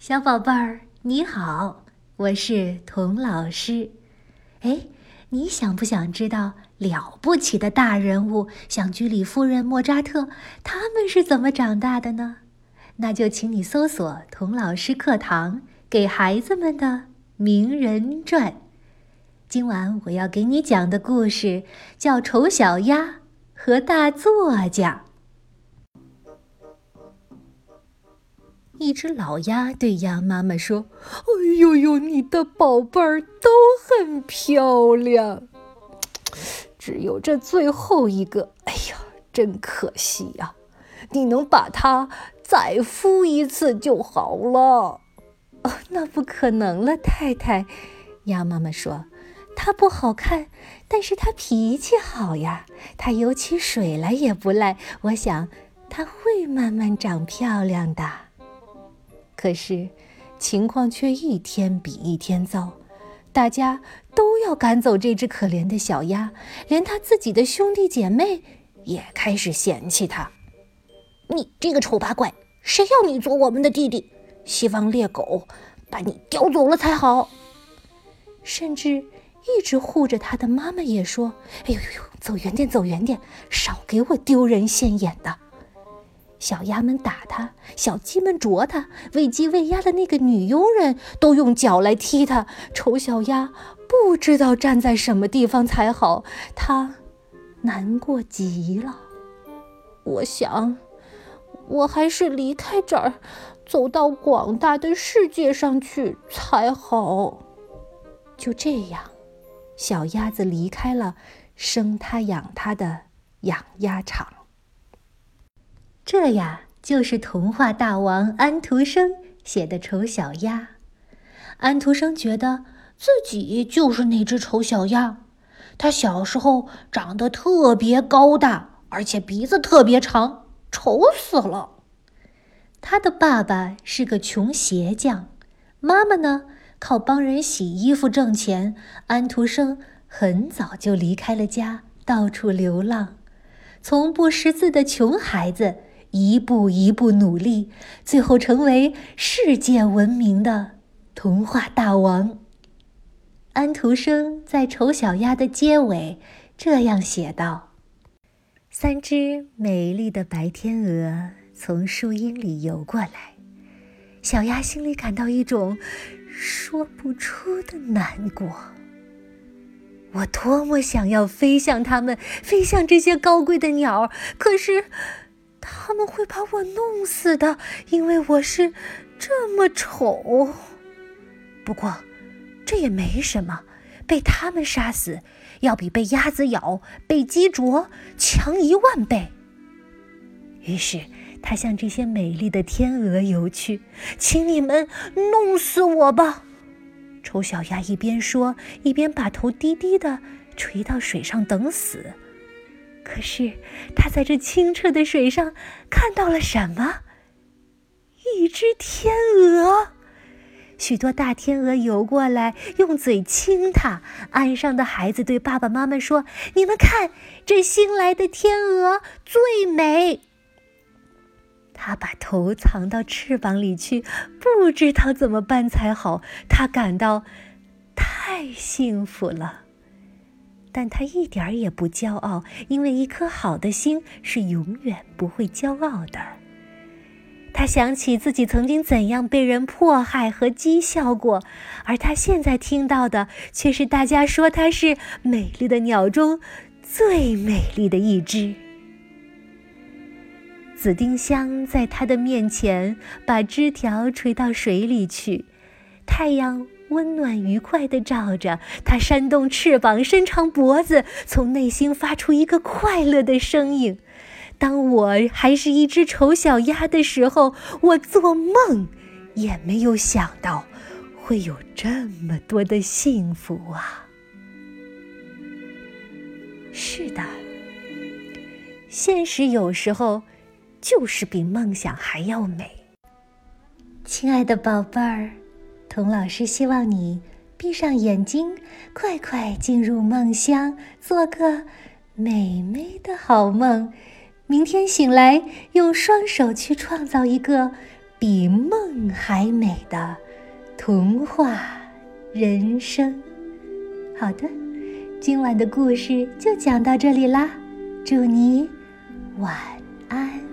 小宝贝儿，你好，我是童老师。哎，你想不想知道了不起的大人物，像居里夫人、莫扎特，他们是怎么长大的呢？那就请你搜索“童老师课堂”给孩子们的名人传。今晚我要给你讲的故事叫《丑小鸭和大作家》。一只老鸭对鸭妈妈说：“哎呦呦，你的宝贝儿都很漂亮，只有这最后一个，哎呀，真可惜呀！你能把它再孵一次就好了。”“哦，那不可能了，太太。”鸭妈妈说：“它不好看，但是它脾气好呀。它游起水来也不赖。我想，它会慢慢长漂亮的。”可是，情况却一天比一天糟，大家都要赶走这只可怜的小鸭，连他自己的兄弟姐妹也开始嫌弃他。你这个丑八怪，谁要你做我们的弟弟？希望猎狗把你叼走了才好。甚至一直护着他的妈妈也说：“哎呦呦呦，走远点，走远点，少给我丢人现眼的。”小鸭们打它，小鸡们啄它，喂鸡喂鸭的那个女佣人都用脚来踢它。丑小鸭不知道站在什么地方才好，它难过极了。我想，我还是离开这儿，走到广大的世界上去才好。就这样，小鸭子离开了生它养它的养鸭场。这呀，就是童话大王安徒生写的丑小鸭。安徒生觉得自己就是那只丑小鸭。他小时候长得特别高大，而且鼻子特别长，丑死了。他的爸爸是个穷鞋匠，妈妈呢靠帮人洗衣服挣钱。安徒生很早就离开了家，到处流浪，从不识字的穷孩子。一步一步努力，最后成为世界闻名的童话大王。安徒生在《丑小鸭》的结尾这样写道：“三只美丽的白天鹅从树荫里游过来，小鸭心里感到一种说不出的难过。我多么想要飞向它们，飞向这些高贵的鸟，可是……”他们会把我弄死的，因为我是这么丑。不过，这也没什么，被他们杀死，要比被鸭子咬、被鸡啄强一万倍。于是，他向这些美丽的天鹅游去，请你们弄死我吧！丑小鸭一边说，一边把头低低的垂到水上等死。可是，他在这清澈的水上看到了什么？一只天鹅。许多大天鹅游过来，用嘴亲它。岸上的孩子对爸爸妈妈说：“你们看，这新来的天鹅最美。”他把头藏到翅膀里去，不知道怎么办才好。他感到太幸福了。但他一点儿也不骄傲，因为一颗好的心是永远不会骄傲的。他想起自己曾经怎样被人迫害和讥笑过，而他现在听到的却是大家说他是美丽的鸟中最美丽的一只。紫丁香在他的面前把枝条垂到水里去，太阳。温暖愉快地照着它，扇动翅膀，伸长脖子，从内心发出一个快乐的声音。当我还是一只丑小鸭的时候，我做梦也没有想到会有这么多的幸福啊！是的，现实有时候就是比梦想还要美。亲爱的宝贝儿。童老师希望你闭上眼睛，快快进入梦乡，做个美美的好梦，明天醒来用双手去创造一个比梦还美的童话人生好的，今晚的故事就讲到这里啦，祝你晚安。